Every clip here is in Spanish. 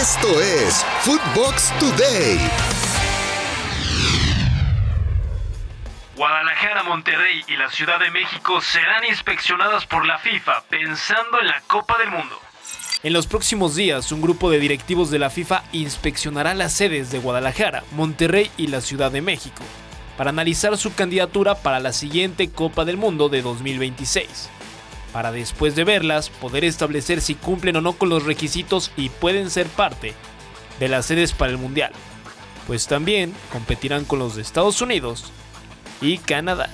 Esto es Footbox Today. Guadalajara, Monterrey y la Ciudad de México serán inspeccionadas por la FIFA pensando en la Copa del Mundo. En los próximos días, un grupo de directivos de la FIFA inspeccionará las sedes de Guadalajara, Monterrey y la Ciudad de México para analizar su candidatura para la siguiente Copa del Mundo de 2026 para después de verlas poder establecer si cumplen o no con los requisitos y pueden ser parte de las sedes para el Mundial, pues también competirán con los de Estados Unidos y Canadá.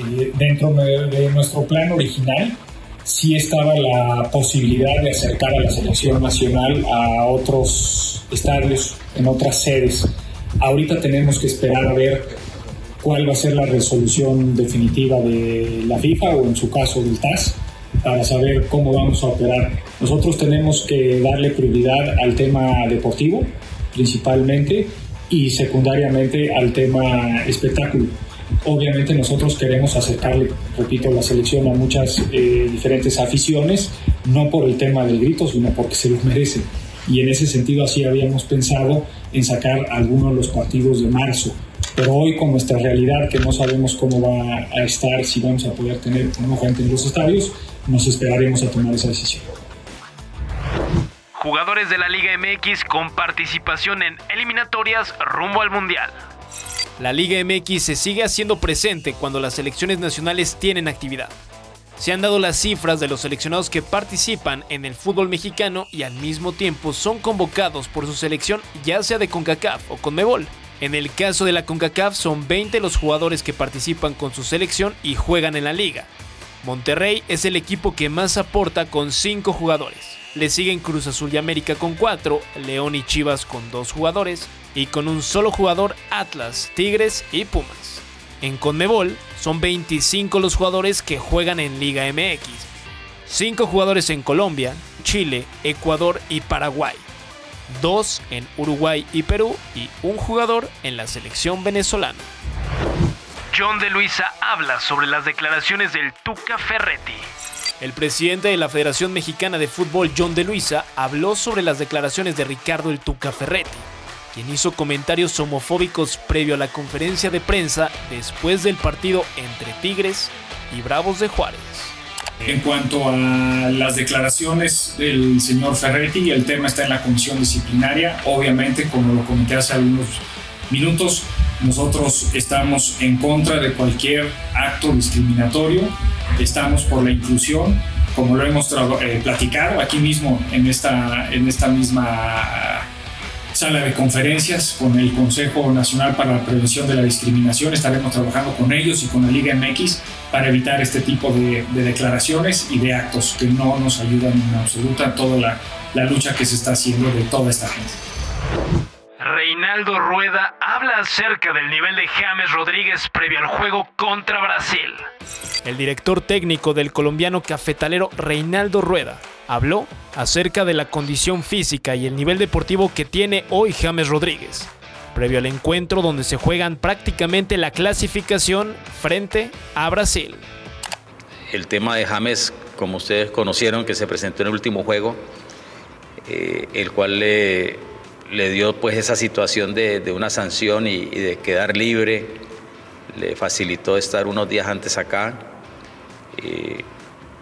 Eh, dentro de nuestro plan original sí estaba la posibilidad de acercar a la selección nacional a otros estadios en otras sedes. Ahorita tenemos que esperar a ver cuál va a ser la resolución definitiva de la FIFA o en su caso del TAS para saber cómo vamos a operar. Nosotros tenemos que darle prioridad al tema deportivo, principalmente, y secundariamente al tema espectáculo. Obviamente nosotros queremos acercarle, repito, la selección a muchas eh, diferentes aficiones, no por el tema del grito, sino porque se los merecen. Y en ese sentido así habíamos pensado en sacar algunos de los partidos de marzo. Pero hoy con nuestra realidad, que no sabemos cómo va a estar, si vamos a poder tener una gente en los estadios, nos esperaremos a tomar esa decisión. Jugadores de la Liga MX con participación en eliminatorias rumbo al Mundial. La Liga MX se sigue haciendo presente cuando las selecciones nacionales tienen actividad. Se han dado las cifras de los seleccionados que participan en el fútbol mexicano y al mismo tiempo son convocados por su selección ya sea de CONCACAF o CONMEBOL. En el caso de la CONCACAF son 20 los jugadores que participan con su selección y juegan en la liga. Monterrey es el equipo que más aporta con 5 jugadores. Le siguen Cruz Azul y América con 4, León y Chivas con 2 jugadores y con un solo jugador Atlas, Tigres y Pumas. En Conmebol son 25 los jugadores que juegan en Liga MX, 5 jugadores en Colombia, Chile, Ecuador y Paraguay, 2 en Uruguay y Perú y un jugador en la selección venezolana. John de Luisa habla sobre las declaraciones del Tuca Ferretti. El presidente de la Federación Mexicana de Fútbol, John de Luisa, habló sobre las declaraciones de Ricardo el Tuca Ferretti, quien hizo comentarios homofóbicos previo a la conferencia de prensa después del partido entre Tigres y Bravos de Juárez. En cuanto a las declaraciones del señor Ferretti, el tema está en la comisión disciplinaria. Obviamente, como lo comenté hace algunos minutos, nosotros estamos en contra de cualquier acto discriminatorio, estamos por la inclusión, como lo hemos eh, platicado aquí mismo en esta, en esta misma sala de conferencias con el Consejo Nacional para la Prevención de la Discriminación. Estaremos trabajando con ellos y con la Liga MX para evitar este tipo de, declaraciones y de actos que no nos ayudan en absoluta toda la, la lucha que se está haciendo de toda esta gente. Reinaldo Rueda habla acerca del nivel de James Rodríguez previo al juego contra Brasil. El director técnico del colombiano cafetalero Reinaldo Rueda habló acerca de la condición física y el nivel deportivo que tiene hoy James Rodríguez, previo al encuentro donde se juegan prácticamente la clasificación frente a Brasil. El tema de James, como ustedes conocieron, que se presentó en el último juego, eh, el cual le le dio pues esa situación de, una sanción y, de quedar libre, le facilitó estar unos días antes acá.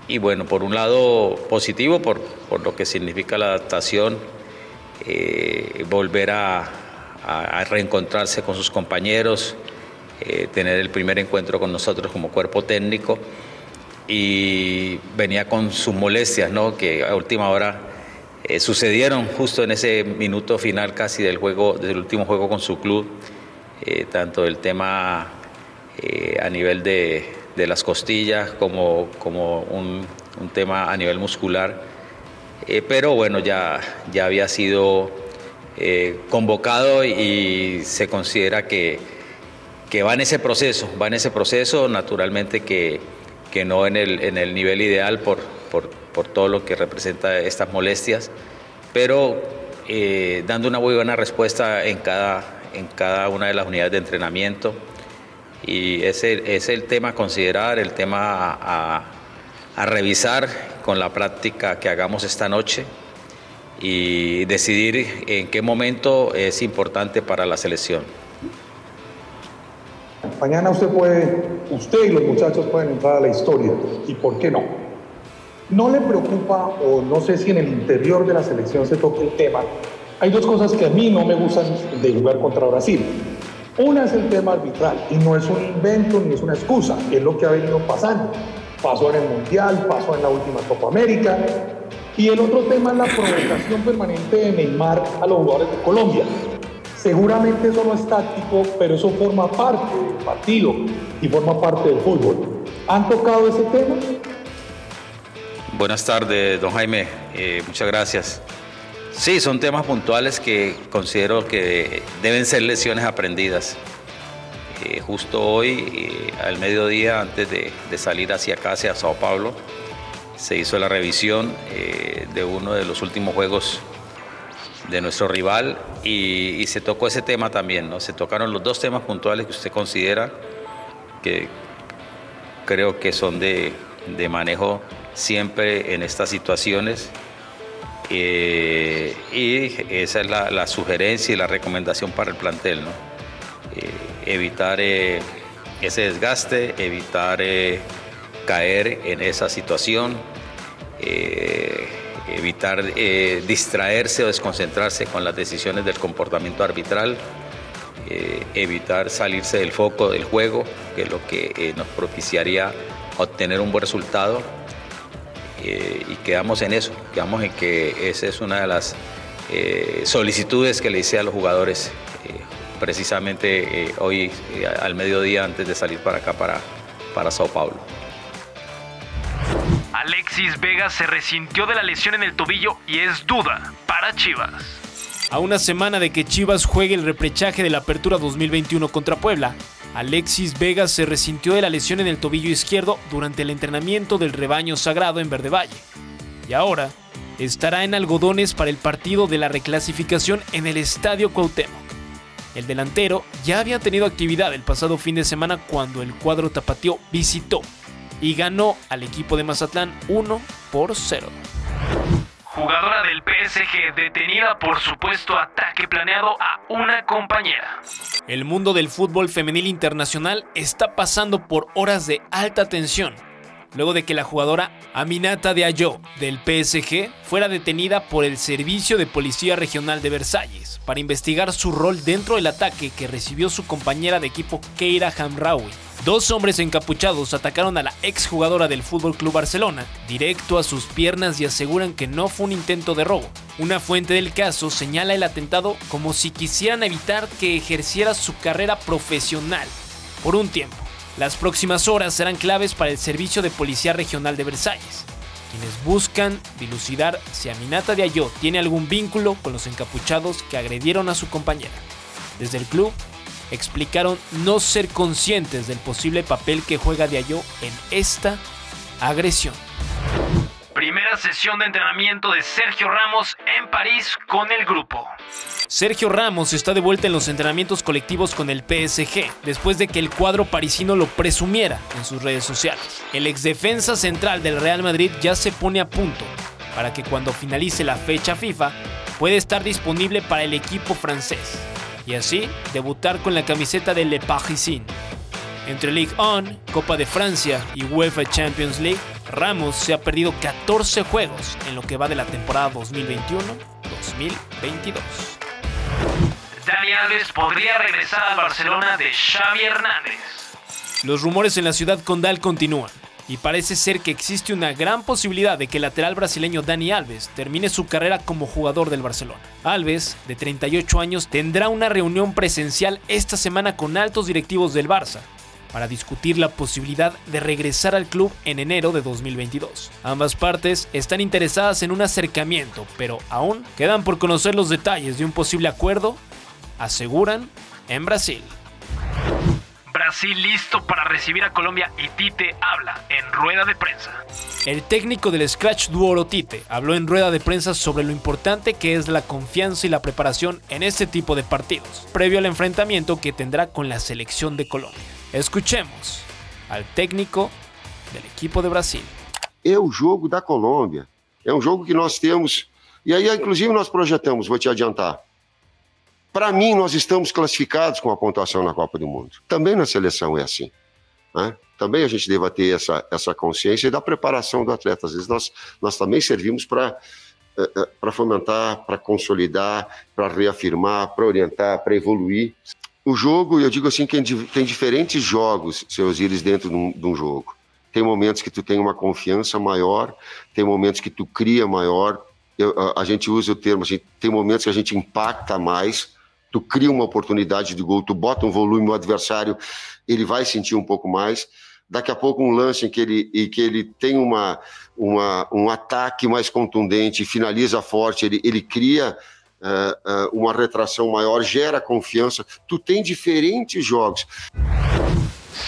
Y, bueno, por un lado positivo, por, lo que significa la adaptación, eh, volver a, reencontrarse con sus compañeros, eh, tener el primer encuentro con nosotros como cuerpo técnico y venía con sus molestias, ¿no? que a última hora eh, sucedieron justo en ese minuto final casi del juego, del último juego con su club, eh, tanto el tema eh, a nivel de, las costillas como, como un, tema a nivel muscular. pero bueno, ya, ya había sido convocado y se considera que, que, va en ese proceso, va en ese proceso, naturalmente que, que no en el, en el nivel ideal por, por por todo lo que representa estas molestias, pero eh, dando una muy buena respuesta en cada, en cada una de las unidades de entrenamiento. Y ese es el tema a considerar, el tema a, revisar con la práctica que hagamos esta noche y decidir en qué momento es importante para la selección. Mañana usted puede, usted y los muchachos pueden entrar a la historia. ¿Y por qué no? ¿No le preocupa o no sé si en el interior de la selección se toque el tema? Hay dos cosas que a mí no me gustan de jugar contra Brasil. Una es el tema arbitral y no es un invento ni es una excusa, es lo que ha venido pasando. Pasó en el Mundial, pasó en la última Copa América. Y el otro tema es la provocación permanente de Neymar a los jugadores de Colombia. Seguramente eso no es táctico, pero eso forma parte del partido y forma parte del fútbol. ¿Han tocado ese tema? Buenas tardes, don Jaime. Eh, muchas gracias. Sí, son temas puntuales que considero que deben ser lecciones aprendidas. Eh, justo hoy, eh, al mediodía, antes de, salir hacia acá, hacia Sao Paulo, se hizo la revisión de uno de los últimos juegos de nuestro rival y, se tocó ese tema también, ¿no? Se tocaron los dos temas puntuales que usted considera que creo que son de, manejo siempre en estas situaciones. Eh, y esa es la, sugerencia y la recomendación para el plantel, ¿no? Eh, evitar eh, ese desgaste, evitar caer en esa situación evitar eh, distraerse o desconcentrarse con las decisiones del comportamiento arbitral, eh, evitar salirse del foco del juego, que es lo que eh, nos propiciaría obtener un buen resultado. Y quedamos en eso, quedamos en que esa es una de las solicitudes que le hice a los jugadores precisamente hoy al mediodía antes de salir para acá, para, para Sao Paulo. Alexis Vega se resintió de la lesión en el tobillo y es duda para Chivas. A una semana de que Chivas juegue el reprechaje de la Apertura 2021 contra Puebla, Alexis Vega se resintió de la lesión en el tobillo izquierdo durante el entrenamiento del rebaño sagrado en Verde Valle. Y ahora estará en algodones para el partido de la reclasificación en el Estadio Cuauhtémoc. El delantero ya había tenido actividad el pasado fin de semana cuando el cuadro tapatío visitó y ganó al equipo de Mazatlán 1 por 0. Jugadora del PSG detenida por supuesto ataque planeado a una compañera. El mundo del fútbol femenil internacional está pasando por horas de alta tensión, luego de que la jugadora Aminata Diallo del PSG fuera detenida por el Servicio de Policía Regional de Versalles para investigar su rol dentro del ataque que recibió su compañera de equipo Keira Hamraoui Dos hombres encapuchados atacaron a la exjugadora del Fútbol Club Barcelona, directo a sus piernas y aseguran que no fue un intento de robo. Una fuente del caso señala el atentado como si quisieran evitar que ejerciera su carrera profesional por un tiempo. Las próximas horas serán claves para el Servicio de Policía Regional de Versalles, quienes buscan dilucidar si Aminata de tiene algún vínculo con los encapuchados que agredieron a su compañera. Desde el club explicaron no ser conscientes del posible papel que juega Diallo en esta agresión. Primera sesión de entrenamiento de Sergio Ramos en París con el grupo. Sergio Ramos está de vuelta en los entrenamientos colectivos con el PSG, después de que el cuadro parisino lo presumiera en sus redes sociales. El exdefensa central del Real Madrid ya se pone a punto para que cuando finalice la fecha FIFA pueda estar disponible para el equipo francés y así debutar con la camiseta de Le Parisien. Entre Ligue 1, Copa de Francia y UEFA Champions League, Ramos se ha perdido 14 juegos en lo que va de la temporada 2021-2022. Dani Alves podría regresar al Barcelona de Xavi Hernández. Los rumores en la ciudad condal continúan y parece ser que existe una gran posibilidad de que el lateral brasileño Dani Alves termine su carrera como jugador del Barcelona. Alves, de 38 años, tendrá una reunión presencial esta semana con altos directivos del Barça para discutir la posibilidad de regresar al club en enero de 2022. Ambas partes están interesadas en un acercamiento, pero aún quedan por conocer los detalles de un posible acuerdo, aseguran en Brasil. Brasil listo para recibir a Colombia y Tite habla en rueda de prensa. El técnico del Scratch Duoro Tite habló en rueda de prensa sobre lo importante que es la confianza y la preparación en este tipo de partidos, previo al enfrentamiento que tendrá con la selección de Colombia. Escuchemos al técnico del equipo de Brasil. É o jogo da Colômbia. É um jogo que nós temos E aí, inclusive, nós projetamos, vou te adiantar. Para mim, nós estamos classificados com a pontuação na Copa do Mundo. Também na seleção é assim. Né? Também a gente deva ter essa, essa consciência da preparação do atleta. Às vezes nós, nós também servimos para eh, eh, para fomentar, para consolidar, para reafirmar, para orientar, para evoluir. O jogo, eu digo assim, que tem diferentes jogos, seus íris, dentro de um, de um jogo. Tem momentos que tu tem uma confiança maior, tem momentos que tu cria maior. Eu, a, a, gente usa o termo assim, tem momentos que a gente impacta mais, tu cria uma oportunidade de gol, tu bota um volume no adversário, ele vai sentir um pouco mais. Daqui a pouco um lance em que ele, em que ele tem uma, uma, um ataque mais contundente, finaliza forte, ele, ele cria uma retração maior, gera confiança. Tu tem diferentes jogos.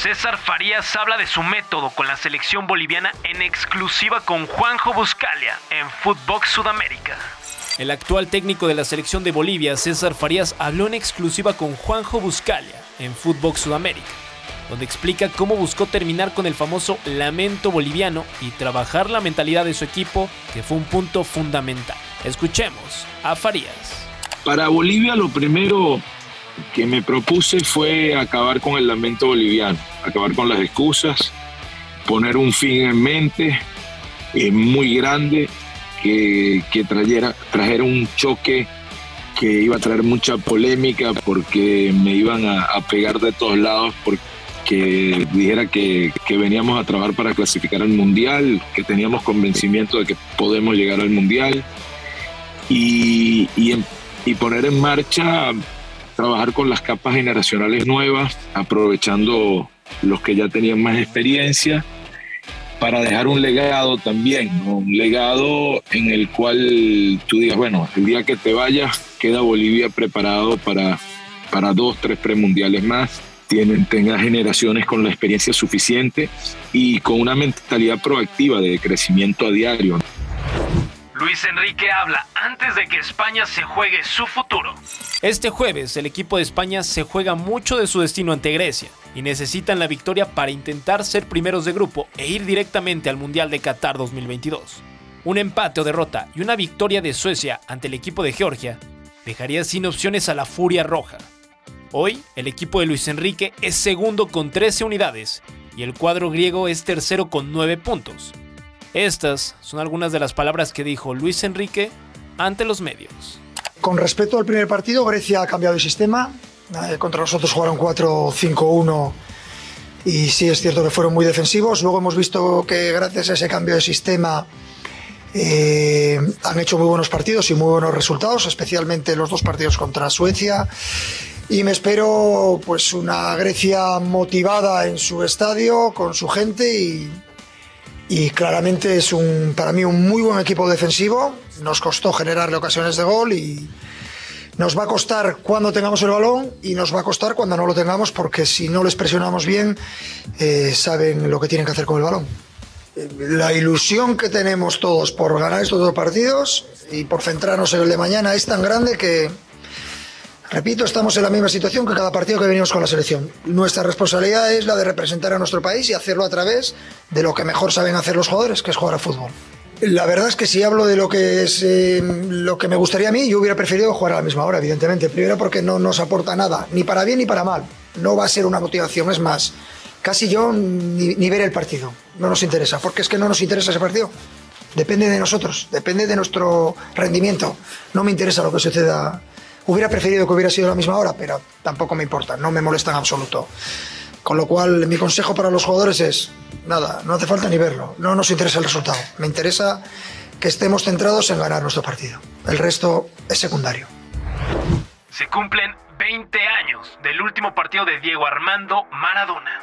César Farías habla de su método con la selección boliviana en exclusiva con Juanjo Buscalia en Footbox Sudamérica. El actual técnico de la selección de Bolivia, César Farías, habló en exclusiva con Juanjo Buscalia en Footbox Sudamérica, donde explica cómo buscó terminar con el famoso lamento boliviano y trabajar la mentalidad de su equipo, que fue un punto fundamental. Escuchemos a Farías. Para Bolivia lo primero que me propuse fue acabar con el lamento boliviano, acabar con las excusas, poner un fin en mente eh, muy grande que, trajera, trajera un choque que iba a traer mucha polémica porque me iban a, pegar de todos lados porque dijera que, veníamos a trabajar para clasificar al mundial, que teníamos convencimiento de que podemos llegar al mundial y, y poner en marcha trabajar con las capas generacionales nuevas, aprovechando los que ya tenían más experiencia, para dejar un legado también, un legado en el cual tú digas, bueno, el día que te vayas, queda Bolivia preparado para, para dos, tres premundiales más, tienen, tenga generaciones con la experiencia suficiente y con una mentalidad proactiva de crecimiento a diario. Luis Enrique habla antes de que España se juegue su futuro. Este jueves el equipo de España se juega mucho de su destino ante Grecia y necesitan la victoria para intentar ser primeros de grupo e ir directamente al Mundial de Qatar 2022. Un empate o derrota y una victoria de Suecia ante el equipo de Georgia dejaría sin opciones a la Furia Roja. Hoy el equipo de Luis Enrique es segundo con 13 unidades y el cuadro griego es tercero con 9 puntos. Estas son algunas de las palabras que dijo Luis Enrique ante los medios. Con respecto al primer partido, Grecia ha cambiado de sistema. Eh, contra nosotros jugaron 4-5-1 y sí es cierto que fueron muy defensivos. Luego hemos visto que gracias a ese cambio de sistema eh, han hecho muy buenos partidos y muy buenos resultados, especialmente los dos partidos contra Suecia. Y me espero pues una Grecia motivada en su estadio, con su gente y, y claramente es un, para mí un muy buen equipo defensivo. Nos costó generarle ocasiones de gol y nos va a costar cuando tengamos el balón y nos va a costar cuando no lo tengamos porque si no les presionamos bien eh, saben lo que tienen que hacer con el balón. La ilusión que tenemos todos por ganar estos dos partidos y por centrarnos en el de mañana es tan grande que Repito, estamos en la misma situación que cada partido que venimos con la selección. Nuestra responsabilidad es la de representar a nuestro país y hacerlo a través de lo que mejor saben hacer los jugadores, que es jugar al fútbol. La verdad es que si hablo de lo que es eh, lo que me gustaría a mí, yo hubiera preferido jugar a la misma hora, evidentemente. Primero porque no nos aporta nada, ni para bien ni para mal. No va a ser una motivación, es más, casi yo ni, ni ver el partido. No nos interesa, porque es que no nos interesa ese partido. Depende de nosotros, depende de nuestro rendimiento. No me interesa lo que suceda Hubiera preferido que hubiera sido a la misma hora, pero tampoco me importa, no me molesta en absoluto. Con lo cual, mi consejo para los jugadores es, nada, no hace falta ni verlo, no nos interesa el resultado, me interesa que estemos centrados en ganar nuestro partido. El resto es secundario. Se cumplen 20 años del último partido de Diego Armando Maradona.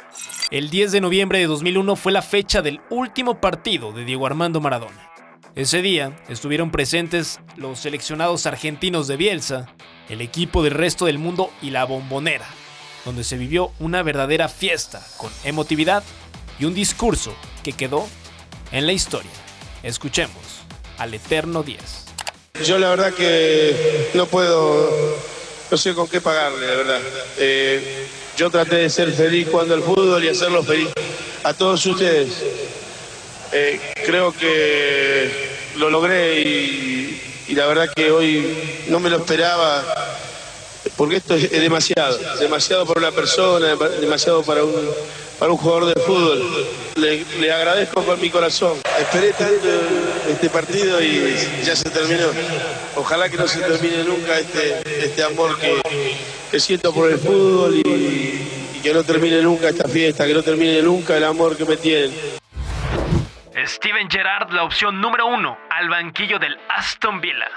El 10 de noviembre de 2001 fue la fecha del último partido de Diego Armando Maradona. Ese día estuvieron presentes los seleccionados argentinos de Bielsa, el equipo del resto del mundo y la bombonera, donde se vivió una verdadera fiesta con emotividad y un discurso que quedó en la historia. Escuchemos al Eterno 10. Yo la verdad que no puedo, no sé con qué pagarle, la verdad. Eh, yo traté de ser feliz cuando el fútbol y hacerlo feliz a todos ustedes. Eh, creo que lo logré y, y la verdad que hoy no me lo esperaba porque esto es, demasiado, demasiado para una persona, demasiado para un, para un jugador de fútbol. Le, agradezco con mi corazón. Esperé tanto este partido y ya se terminó. Ojalá que no se termine nunca este, este amor que, que siento por el fútbol y, que no termine nunca esta fiesta, que no termine nunca el amor que me tienen. Steven Gerrard, la opción número uno, al banquillo del Aston Villa.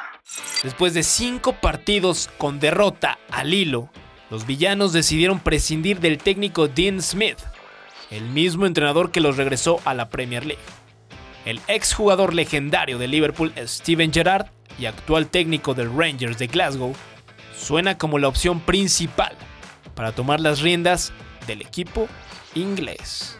Después de cinco partidos con derrota al hilo, los villanos decidieron prescindir del técnico Dean Smith, el mismo entrenador que los regresó a la Premier League. El exjugador legendario de Liverpool, Steven Gerrard, y actual técnico del Rangers de Glasgow, suena como la opción principal para tomar las riendas del equipo inglés.